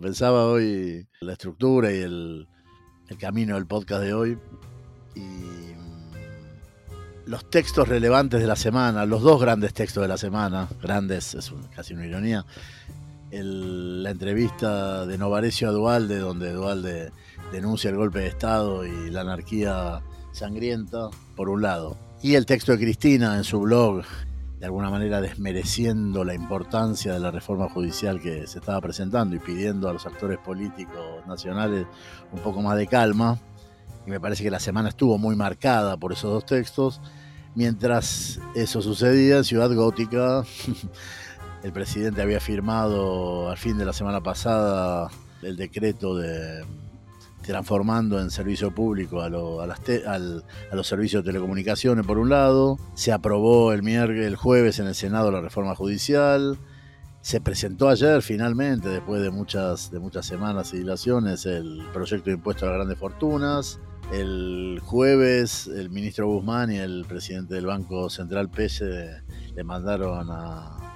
pensaba hoy la estructura y el, el camino del podcast de hoy. Y mm, los textos relevantes de la semana, los dos grandes textos de la semana, grandes, es casi una ironía, la entrevista de Novarecio a Dualde, donde Dualde denuncia el golpe de Estado y la anarquía sangrienta, por un lado, y el texto de Cristina en su blog, de alguna manera desmereciendo la importancia de la reforma judicial que se estaba presentando y pidiendo a los actores políticos nacionales un poco más de calma. Y me parece que la semana estuvo muy marcada por esos dos textos. Mientras eso sucedía en Ciudad Gótica, el presidente había firmado al fin de la semana pasada el decreto de transformando en servicio público a, los servicios de telecomunicaciones por un lado, se aprobó el, miércoles, el jueves en el Senado la reforma judicial, se presentó ayer finalmente, después de muchas, de muchas semanas y dilaciones, el proyecto de impuesto a las grandes fortunas. El jueves el ministro Guzmán y el presidente del Banco Central Pese le mandaron a,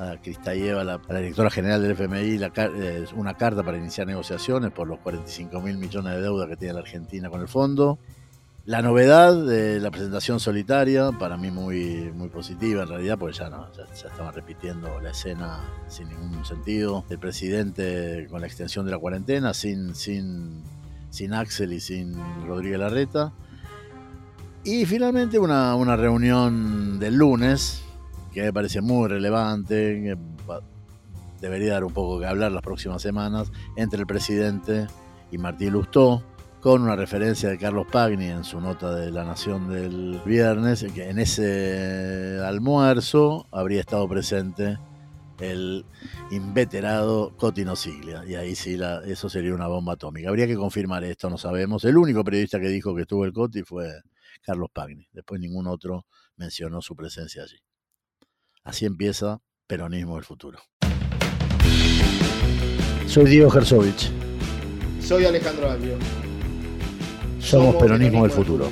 a Cristayeva, la, directora general del FMI, eh, una carta para iniciar negociaciones por los 45 mil millones de deuda que tiene la Argentina con el fondo. La novedad de la presentación solitaria, para mí muy, muy positiva en realidad, porque ya, no, ya, estaban repitiendo la escena sin ningún sentido. El presidente con la extensión de la cuarentena, sin, sin, sin Axel y sin Rodríguez Larreta. Y finalmente una, una reunión del lunes, que me parece muy relevante, que debería dar un poco que hablar las próximas semanas, entre el presidente y Martín Lustó, con una referencia de Carlos Pagni en su nota de La Nación del viernes, que en ese almuerzo habría estado presente el inveterado Cotino Siglia, y ahí sí la, eso sería una bomba atómica. Habría que confirmar esto, no sabemos. El único periodista que dijo que estuvo el Coti fue Carlos Pagni, después ningún otro mencionó su presencia allí. Así empieza Peronismo del Futuro. Soy Diego Gersovich. Soy Alejandro Albio. Somos, Peronismo, del, futuro.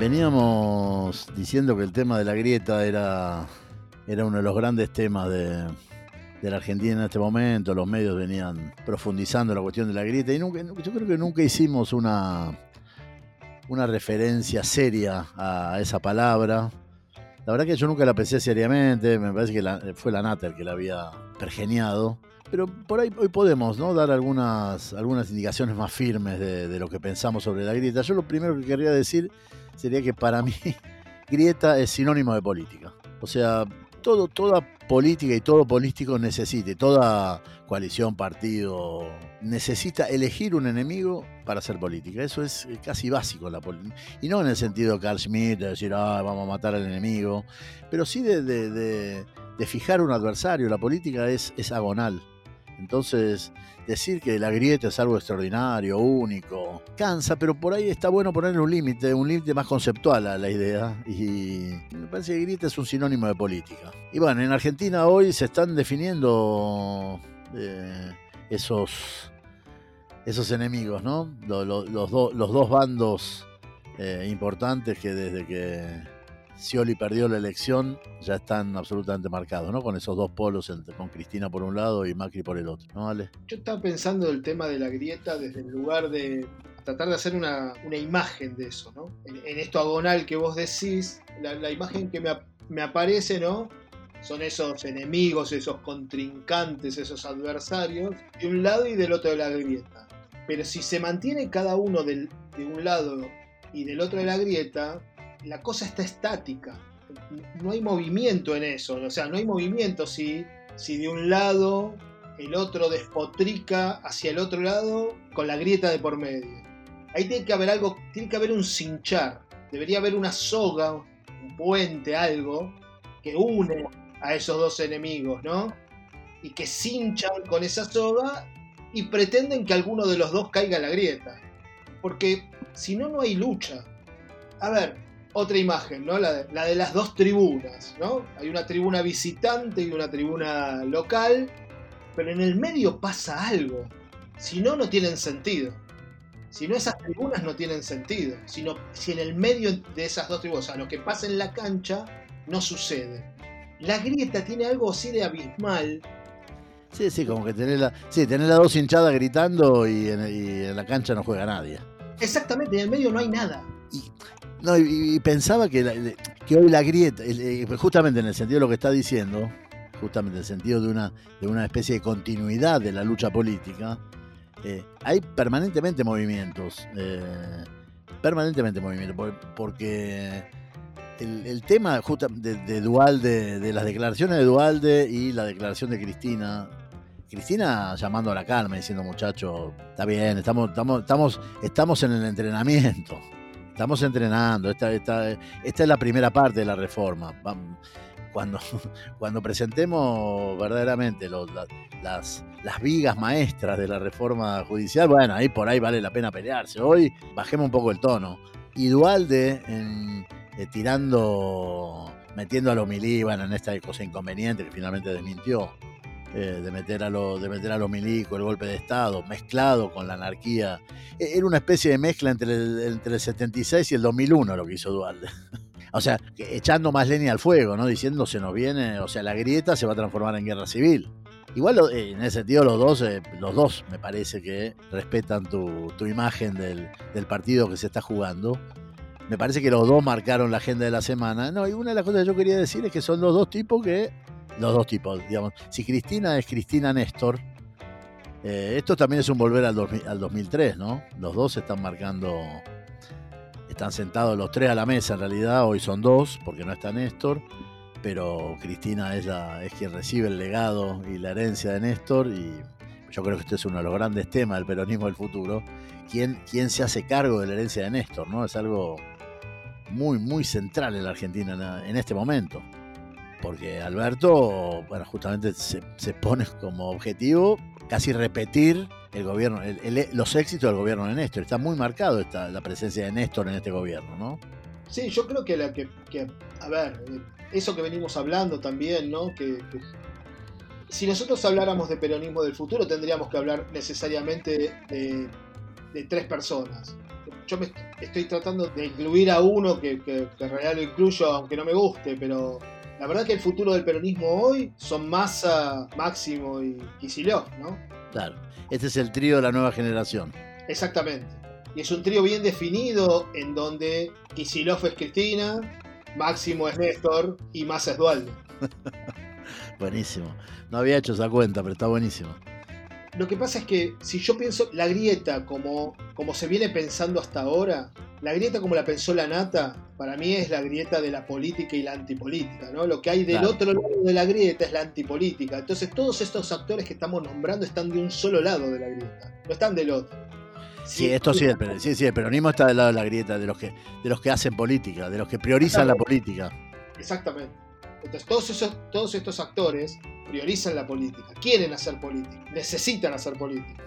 Veníamos diciendo que el tema de la grieta era, era uno de los grandes temas de, la Argentina en este momento. Los medios venían profundizando la cuestión de la grieta y yo creo que nunca hicimos una, una referencia seria a esa palabra. La verdad que yo nunca la pensé seriamente, me parece que fue la Nata el que la había pergeniado. Pero por ahí hoy podemos dar algunas, algunas indicaciones más firmes de, de, lo que pensamos sobre la grieta. Yo lo primero que querría decir sería que para mí grieta es sinónimo de política. O sea, todo, toda política y todo político necesita, toda coalición, partido, necesita elegir un enemigo para hacer política. Eso es casi básico la política. Y no en el sentido de Carl Schmitt, de decir, ah, vamos a matar al enemigo, pero sí de fijar un adversario. La política es, es agonal. Entonces, decir que la grieta es algo extraordinario, único, cansa, pero por ahí está bueno ponerle un límite, un límite más conceptual a la idea. Y me parece que grieta es un sinónimo de política. Y bueno, en Argentina hoy se están definiendo eh, esos, esos enemigos, ¿no? Los, los, dos bandos eh, importantes que desde que Scioli perdió la elección, ya están absolutamente marcados, ¿no? Con esos dos polos, con Cristina por un lado y Macri por el otro, ¿no, Ale? Yo estaba pensando el tema de la grieta desde el lugar de tratar de hacer una, imagen de eso, ¿no? En, esto agonal que vos decís, la, imagen que me, me, aparece, ¿no? Son esos enemigos, esos contrincantes, esos adversarios, de un lado y del otro de la grieta. Pero si se mantiene cada uno del, de un lado y del otro de la grieta, la cosa está estática. No hay movimiento en eso. O sea, no hay movimiento si, si de un lado el otro despotrica hacia el otro lado con la grieta de por medio. Ahí tiene que haber algo, tiene que haber un cinchar. Debería haber una soga, un puente, algo que une a esos dos enemigos, ¿no? Y que cinchan con esa soga y pretenden que alguno de los dos caiga en la grieta. Porque si no, no hay lucha. A ver, otra imagen, ¿no? La de, las dos tribunas, ¿no? Hay una tribuna visitante y una tribuna local. pero en el medio pasa algo. Si no, no tienen sentido. Si no, esas tribunas no tienen sentido. Sino, si en el medio de esas dos tribunas, o sea, lo que pasa en la cancha, no sucede. La grieta tiene algo así de abismal. Sí, sí, como que tener la, sí, tener las dos hinchadas gritando y en, la cancha no juega nadie. Exactamente, en el medio no hay nada. Y, no, y, pensaba que, que hoy la grieta, eh, justamente en el sentido de lo que está diciendo, justamente en el sentido de una, de una especie de continuidad de la lucha política, eh, hay permanentemente movimientos. Eh, permanentemente movimientos. Porque el, tema de, de Dualde, de las declaraciones de Dualde y la declaración de Cristina. Cristina llamando a la calma, diciendo muchachos, está bien, estamos, estamos, estamos, estamos en el entrenamiento. Estamos entrenando. Esta, esta, es la primera parte de la reforma. Cuando, presentemos verdaderamente las, las vigas maestras de la reforma judicial, bueno, ahí por ahí vale la pena pelearse. Hoy bajemos un poco el tono. Y Dualde, eh, tirando, metiendo a los milíbanos en esta cosa inconveniente que finalmente desmintió, eh, de, meter a lo, de meter a los milicos, el golpe de Estado, mezclado con la anarquía. E, era una especie de mezcla entre el, entre el 76 y el 2001 lo que hizo Dualde. o sea, echando más leña al fuego, ¿no? Diciendo se nos viene, o sea, la grieta se va a transformar en guerra civil. Igual eh, en ese sentido los dos, eh, los dos me parece que respetan tu, imagen del, partido que se está jugando. Me parece que los dos marcaron la agenda de la semana. No, y una de las cosas que yo quería decir es que son los dos tipos que. Los dos tipos, digamos. Si Cristina es Cristina Néstor, eh, esto también es un volver al, al 2003, ¿no? Los dos están marcando. Están sentados los tres a la mesa en realidad. Hoy son dos, porque no está Néstor pero Cristina es, es quien recibe el legado y la herencia de Néstor y yo creo que este es uno de los grandes temas del peronismo del futuro. ¿Quién, quién se hace cargo de la herencia de Néstor? ¿no? Es algo muy, muy central en la Argentina en, este momento. Porque Alberto, bueno, justamente se, pone como objetivo casi repetir el gobierno, los éxitos del gobierno de Néstor. Está muy marcado esta, la presencia de Néstor en este gobierno, ¿no? Sí, yo creo que la que, a ver, eso que venimos hablando también, ¿no? Que, si nosotros habláramos de peronismo del futuro, tendríamos que hablar necesariamente de, tres personas. Yo me estoy tratando de incluir a uno que, en realidad lo incluyo, aunque no me guste, pero la verdad que el futuro del peronismo hoy son Massa, Máximo y Kisilov, ¿no? Claro, este es el trío de la nueva generación. Exactamente. Y es un trío bien definido en donde Kisilov es Cristina, Máximo es Néstor y más es Dualde. buenísimo. No había hecho esa cuenta, pero está buenísimo. Lo que pasa es que si yo pienso la grieta como, como se viene pensando hasta ahora, la grieta como la pensó la nata, para mí es la grieta de la política y la antipolítica, ¿no? Lo que hay del otro lado de la grieta es la antipolítica. Entonces todos estos actores que estamos nombrando están de un solo lado de la grieta, no están del otro. Sí, esto sí, el, sí, sí, el peronismo está del lado de la grieta, de los que, de los que hacen política, de los que priorizan la política. Exactamente. Entonces todos, esos, todos estos actores priorizan la política, quieren hacer política, necesitan hacer política.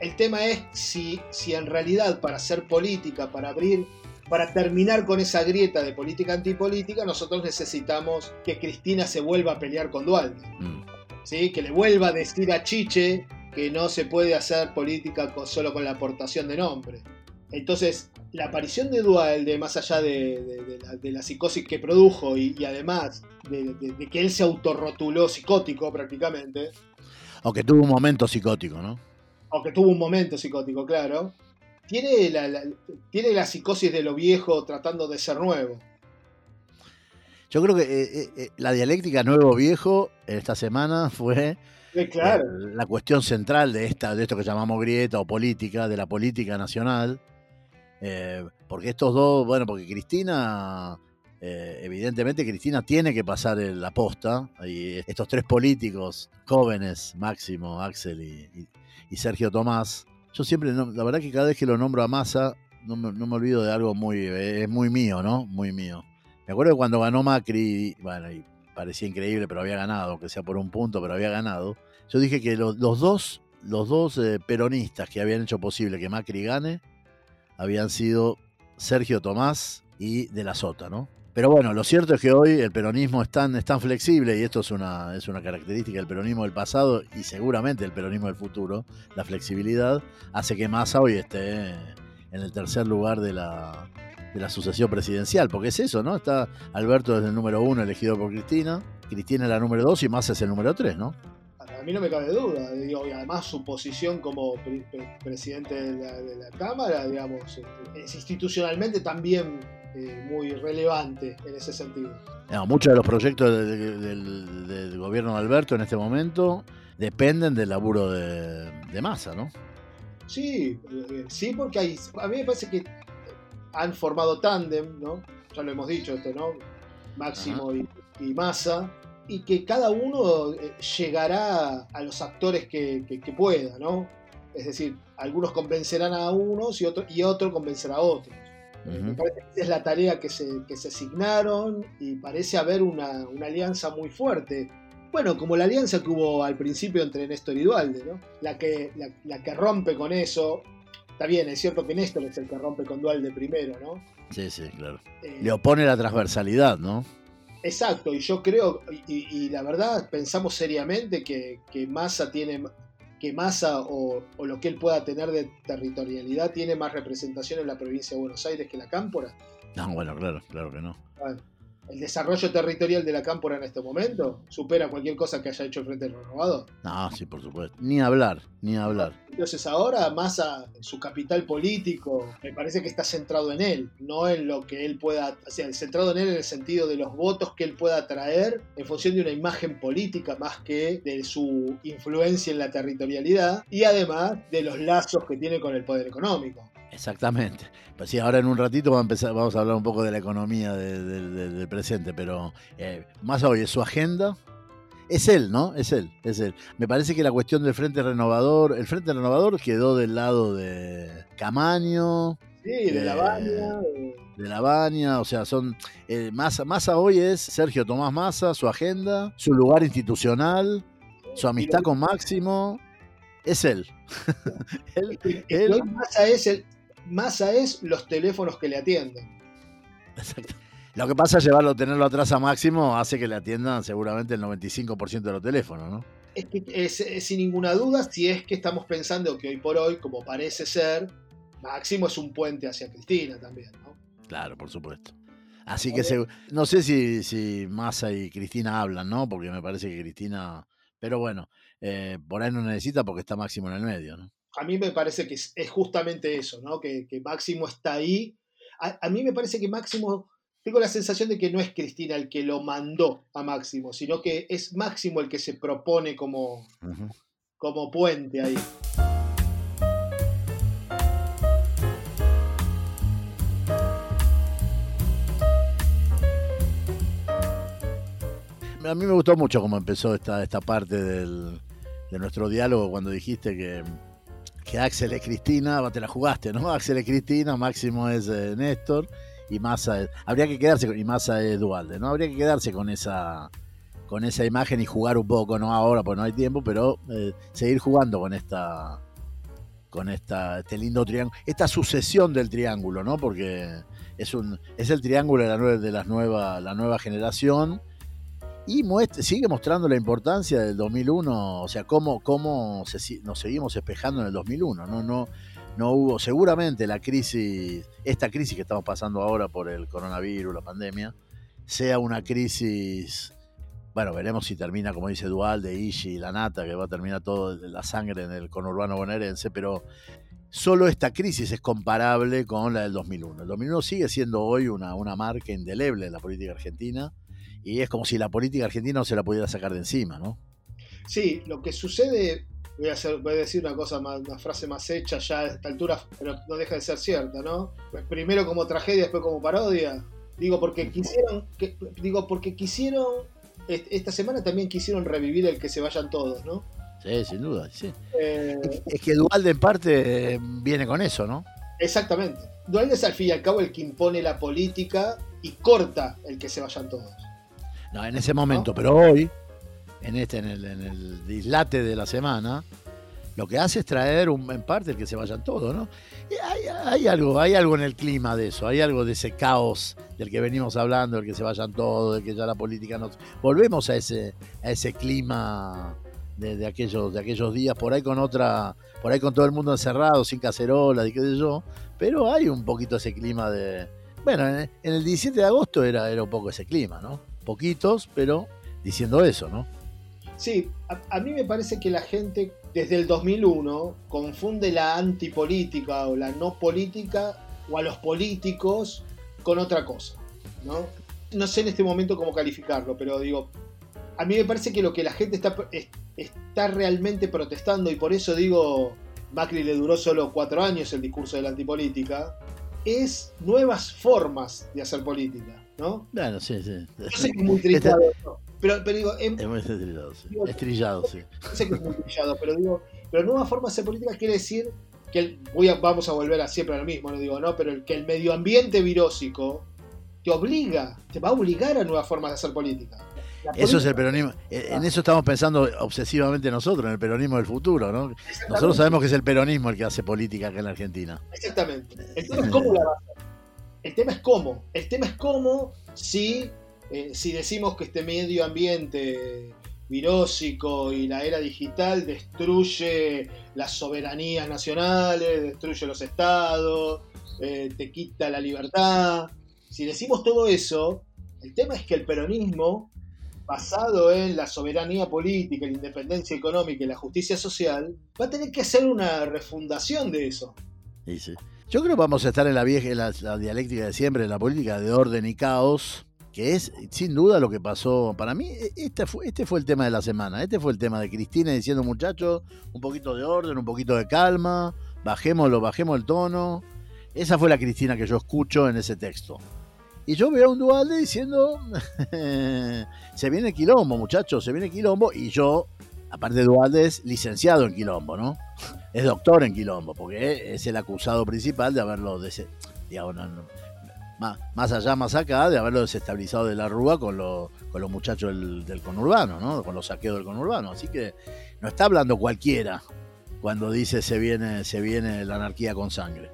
El tema es si, si en realidad para hacer política, para abrir, para terminar con esa grieta de política antipolítica, nosotros necesitamos que Cristina se vuelva a pelear con Dualde. Mm. ¿Sí? Que le vuelva a decir a Chiche que no se puede hacer política solo con la aportación de nombre. Entonces, la aparición de Dualde, más allá de, la, psicosis que produjo y, además de, que él se autorrotuló psicótico prácticamente. Aunque tuvo un momento psicótico, ¿no? Aunque tuvo un momento psicótico, claro. Tiene la, tiene la psicosis de lo viejo tratando de ser nuevo. Yo creo que eh, eh, eh, la dialéctica nuevo-viejo esta semana fue la cuestión central de, esta, de esto que llamamos grieta o política, de la política nacional. Eh, porque estos dos, bueno, porque Cristina, eh, evidentemente Cristina tiene que pasar la posta. Y estos tres políticos jóvenes, Máximo, Axel y, Sergio Tomás, yo siempre, la verdad que cada vez que lo nombro a Massa, no me, olvido de algo muy, es muy mío, ¿no? Muy mío. Me acuerdo cuando ganó Macri, bueno, y parecía increíble, pero había ganado, aunque sea por un punto, pero había ganado. Yo dije que los, dos, los dos eh, peronistas que habían hecho posible que Macri gane habían sido Sergio Tomás y De la Sota, ¿no? Pero bueno, lo cierto es que hoy el peronismo es tan, es tan flexible, y esto es una, es una característica del peronismo del pasado y seguramente el peronismo del futuro, la flexibilidad, hace que Massa hoy esté en el tercer lugar de la, de la sucesión presidencial, porque es eso, ¿no? Está Alberto desde el número uno elegido por Cristina, Cristina es la número dos y Massa es el número tres, ¿no? A mí no me cabe duda, digo, y además su posición como pre- pre- presidente de la, de la Cámara, digamos, es institucionalmente también eh, muy relevante en ese sentido. No, muchos de los proyectos de- de- del, del gobierno de Alberto en este momento dependen del laburo de, Massa, ¿no? Sí, eh, sí, porque hay, a mí me parece que han formado tándem, ¿no? Ya lo hemos dicho esto, ¿no? Máximo y, y Massa, y que cada uno eh, llegará a los actores que, que- que pueda, ¿no? Es decir, algunos convencerán a unos y otro, y otro convencerá a otros. Me Ujú. parece que esa es la tarea que se, que se asignaron y parece haber una, una alianza muy fuerte. Bueno, como la alianza que hubo al principio entre Néstor y Dualde, ¿no? La que, la, la que rompe con eso. Está bien, es cierto que Néstor es el que rompe con Dualde primero, ¿no? Sí, sí, claro. Eh, Le opone la transversalidad, ¿no? Exacto, y yo creo, y, la verdad, pensamos seriamente que, que Massa tiene, que Massa o, o lo que él pueda tener de territorialidad tiene más representación en la provincia de Buenos Aires que la Cámpora. No, bueno, claro, claro que no. Bueno, el desarrollo territorial de la Cámpora en este momento supera cualquier cosa que haya hecho el Frente Renovado. No, sí, por supuesto. Ni hablar, ni hablar. Entonces ahora Massa, su capital político, me parece que está centrado en él, no en lo que él pueda, o sea, centrado en él en el sentido de los votos que él pueda traer en función de una imagen política más que de su influencia en la territorialidad y además de los lazos que tiene con el poder económico. Exactamente. Pues sí, ahora en un ratito vamos a, empezar, vamos a hablar un poco de la economía de- de- de- del presente, pero eh, más hoy es su agenda. Es él, ¿no? Es él, es él. Me parece que la cuestión del Frente Renovador, el Frente Renovador quedó del lado de Camaño, Sí, de la Baña, de- La Baña, o sea, son eh, Massa, Massa hoy es Sergio Tomás Massa, su agenda, su lugar institucional, su amistad con Máximo, es él. él, él- hoy Massa es, el, Massa es los teléfonos que le atienden. Exacto. Lo que pasa es llevarlo, tenerlo atrás a Máximo, hace que le atiendan seguramente el 95% de los teléfonos, ¿no? Es que es, es sin ninguna duda, si es que estamos pensando que hoy por hoy, como parece ser, Máximo es un puente hacia Cristina también, ¿no? Claro, por supuesto. Así que se- no sé si, si Massa y Cristina hablan, ¿no? Porque me parece que Cristina. Pero bueno, eh, por ahí no necesita porque está Máximo en el medio, ¿no? A mí me parece que es, es justamente eso, ¿no? Que, que Máximo está ahí. A, a mí me parece que Máximo, tengo la sensación de que no es Cristina el que lo mandó a Máximo, sino que es Máximo el que se propone como, como puente ahí. A mí me gustó mucho cómo empezó esta, esta parte del- de nuestro diálogo cuando dijiste que, que Axel es Cristina, te la jugaste, ¿no? Axel es Cristina, Máximo es eh, Néstor y Massa es. Habría que quedarse con. Y Massa es Dualde, ¿no? Habría que quedarse con esa con esa imagen y jugar un poco, no ahora porque no hay tiempo, pero eh, seguir jugando con esta con esta, este lindo triángulo, esta sucesión del triángulo, ¿no? Porque es un es el triángulo de la nueva, la nueva generación y muestra, sigue mostrando la importancia del 2001, o sea, cómo, cómo se nos seguimos espejando en el 2001. No, no, no hubo, seguramente la crisis, esta crisis que estamos pasando ahora por el coronavirus, la pandemia, sea una crisis, bueno, veremos si termina, como dice Dual, de Ishi y la Nata, que va a terminar todo la sangre en el conurbano bonaerense, pero solo esta crisis es comparable con la del 2001. El 2001 sigue siendo hoy una, una marca indeleble en la política argentina y es como si la política argentina no se la pudiera sacar de encima, ¿no? Sí, lo que sucede, voy a, hacer, voy a decir una cosa más, una frase más hecha ya a esta altura, pero no deja de ser cierta, ¿no? Pues primero como tragedia, después como parodia. Digo, porque quisieron, que, digo, porque quisieron, est- esta semana también quisieron revivir el que se vayan todos, ¿no? Sí, sin duda, sí. Eh, Es que Dualde en parte eh, viene con eso, ¿no? exactamente. Dualde es al fin y al cabo el que impone la política y corta el que se vayan todos. No, en ese momento, pero hoy, en este, en el, en el dislate de la semana, lo que hace es traer un, en parte el que se vayan todos, ¿no? Y hay, hay algo, hay algo en el clima de eso, hay algo de ese caos, del que venimos hablando, del que se vayan todos, de que ya la política nos... Volvemos a ese, a ese clima de, aquellos, de aquellos días, por ahí con otra, por ahí con todo el mundo encerrado, sin cacerola y qué sé yo, pero hay un poquito ese clima de... Bueno, en, el 17 de agosto era, era un poco ese clima, ¿no? Poquitos, pero diciendo eso, ¿no? Sí, a, mí me parece que la gente desde el 2001 confunde la antipolítica o la no política o a los políticos con otra cosa, ¿no? No sé en este momento cómo calificarlo, pero digo, a mí me parece que lo que la gente está, está realmente protestando, y por eso digo, Macri le duró solo cuatro años el discurso de la antipolítica, es nuevas formas de hacer política, ¿no? Bueno, sí, sí. Yo sé que es muy trillado, pero, pero digo... es muy estrillado, sí. estrillado, sí. sé que es muy trillado, pero digo, pero nuevas formas de hacer política quiere decir que voy a, vamos a volver a siempre a lo mismo, no digo, no, pero el, que el medio ambiente virósico te obliga, te va a obligar a nuevas formas de hacer política. Eso es el peronismo. En eso estamos pensando obsesivamente nosotros, en el peronismo del futuro, ¿no? Nosotros sabemos que es el peronismo el que hace política acá en la Argentina. Exactamente. El tema es cómo la va a hacer. El tema es cómo. El tema es cómo si, eh, si decimos que este medio ambiente virósico y la era digital destruye las soberanías nacionales, destruye los estados, eh, te quita la libertad. Si decimos todo eso, el tema es que el peronismo basado en la soberanía política, la independencia económica y la justicia social, va a tener que hacer una refundación de eso. Yo creo que vamos a estar en la vieja, en la, dialéctica de siempre, en la política de orden y caos, que es sin duda lo que pasó. Para mí, este fue, este fue el tema de la semana. Este fue el tema de Cristina diciendo, muchachos, un poquito de orden, un poquito de calma, bajémoslo, bajemos el tono. Esa fue la Cristina que yo escucho en ese texto. Y yo veo a un Dualde diciendo, se viene quilombo, muchachos, se viene quilombo. Y yo, aparte de Dualde, es licenciado en quilombo, ¿no? Es doctor en quilombo, porque es el acusado principal de haberlo, digamos, más, allá, más acá, de haberlo desestabilizado de la Rúa con, con los muchachos del, del, conurbano, ¿no? Con los saqueos del conurbano. Así que no está hablando cualquiera cuando dice se viene, se viene la anarquía con sangre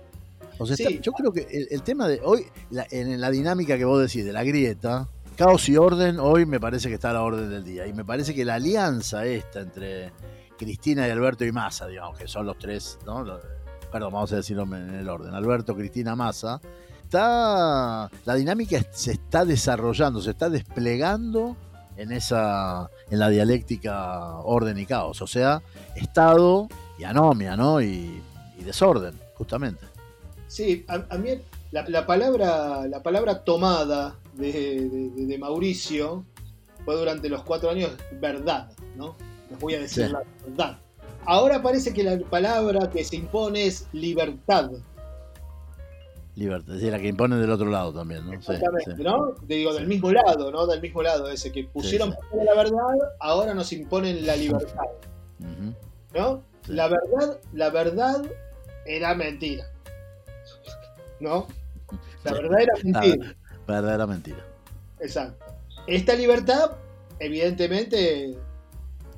yo creo que el, tema de hoy, en la dinámica que vos decís de la grieta, caos y orden, hoy me parece que está a la orden del día. Y me parece que la alianza esta entre Cristina y Alberto y Massa, digamos, que son los tres, ¿no? perdón, vamos a decirlo en el orden, Alberto, Cristina, Massa, está, la dinámica se está desarrollando, se está desplegando en esa, en la dialéctica orden y caos, o sea, estado y anomia, ¿no? y desorden, justamente. Sí, a, mí la, palabra, la palabra tomada de, Mauricio fue durante los cuatro años verdad, ¿no? Les voy a decir la verdad. Ahora parece que la palabra que se impone es libertad. Libertad, es decir, la que impone del otro lado también, ¿no? Exactamente, ¿no? Digo, del mismo lado, ¿no? Del mismo lado, ese que pusieron la verdad, ahora nos imponen la libertad. ¿No? La verdad, la verdad era mentira. ¿no? La verdadera mentira. Verdadera mentira. Exacto. Esta libertad, evidentemente,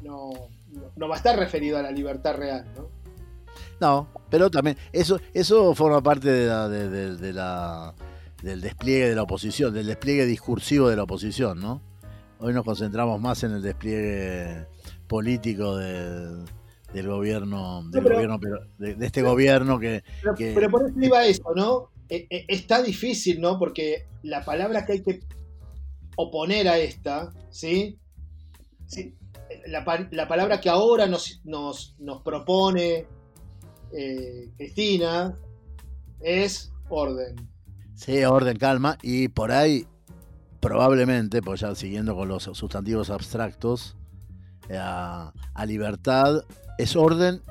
no, no va a estar referido a la libertad real, ¿no? No, pero también eso eso forma parte de la, de, la, del despliegue de la oposición, del despliegue discursivo de la oposición, ¿no? Hoy nos concentramos más en el despliegue político de, del gobierno, del gobierno de, este gobierno que pero, por eso iba eso, ¿no? E, e, está difícil, ¿no? Porque la palabra que hay que oponer a esta, ¿sí? La, palabra que ahora nos, nos, propone eh, Cristina es orden. Sí, orden, calma. Y por ahí, probablemente, pues ya siguiendo con los sustantivos abstractos, eh, a libertad es orden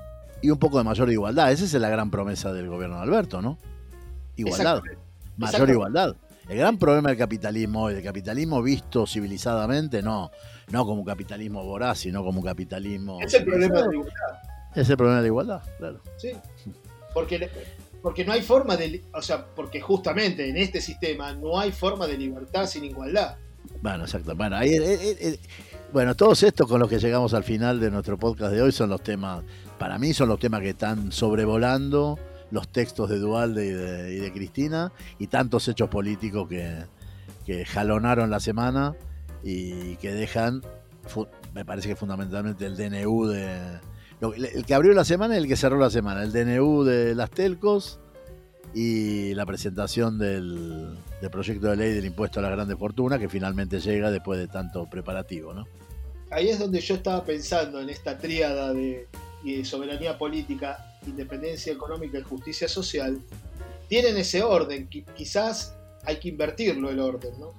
y un poco de mayor igualdad. Esa es la gran promesa del gobierno de Alberto, ¿no? Igualdad. Mayor igualdad. El gran problema del capitalismo, el capitalismo visto civilizadamente, no, no como un capitalismo voraz, sino como un capitalismo. Es el problema de la igualdad. Es el problema de igualdad, claro. Sí. Porque, porque no hay forma de. O sea, porque justamente en este sistema no hay forma de libertad sin igualdad. Bueno, exacto. Bueno, ahí, eh, eh, eh, bueno, todos estos con los que llegamos al final de nuestro podcast de hoy son los temas, para mí son los temas que están sobrevolando los textos de Dualde y de, Cristina y tantos hechos políticos que, que jalonaron la semana y que dejan, me parece que fundamentalmente el DNU de... El que abrió la semana y el que cerró la semana, el DNU de las telcos y la presentación del, proyecto de ley del impuesto a la grandes fortunas que finalmente llega después de tanto preparativo, ¿no? Ahí es donde yo estaba pensando en esta tríada de, de soberanía política, independencia económica y justicia social, tienen ese orden, quizás hay que invertirlo el orden, ¿no?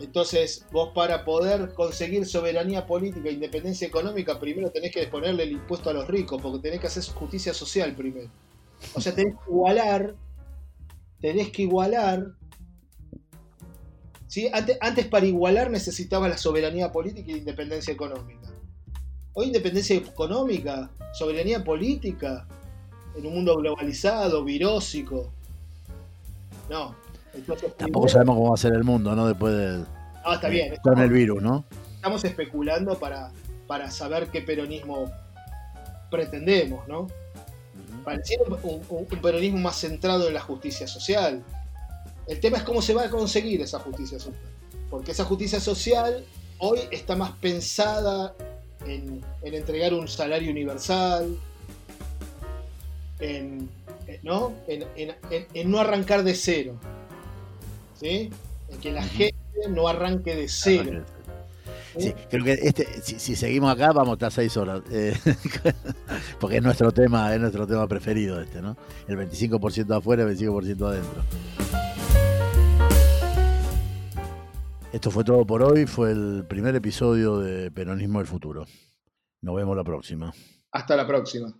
Entonces, vos para poder conseguir soberanía política e independencia económica, primero tenés que ponerle el impuesto a los ricos, porque tenés que hacer justicia social primero. O sea, tenés que igualar, tenés que igualar. ¿sí? Antes, antes para igualar necesitaba la soberanía política e independencia económica. Hoy independencia económica, soberanía política, en un mundo globalizado, virósico. No, Tampoco sabemos cómo va a ser el mundo, ¿no? Después de. Ah, está bien. Con el virus, ¿no? Estamos especulando para, para saber qué peronismo pretendemos, ¿no? Pareciera un, peronismo más centrado en la justicia social. El tema es cómo se va a conseguir esa justicia social. Porque esa justicia social hoy está más pensada en, entregar un salario universal, en, ¿no? en no arrancar de cero. ¿sí? que la gente no arranque de cero. Sí, creo que este, si, seguimos acá vamos a estar seis horas, eh, porque es nuestro tema, es nuestro tema preferido este, ¿no? El 25% afuera, el 25% adentro. Esto fue todo por hoy, fue el primer episodio de Peronismo del Futuro. Nos vemos la próxima. Hasta la próxima.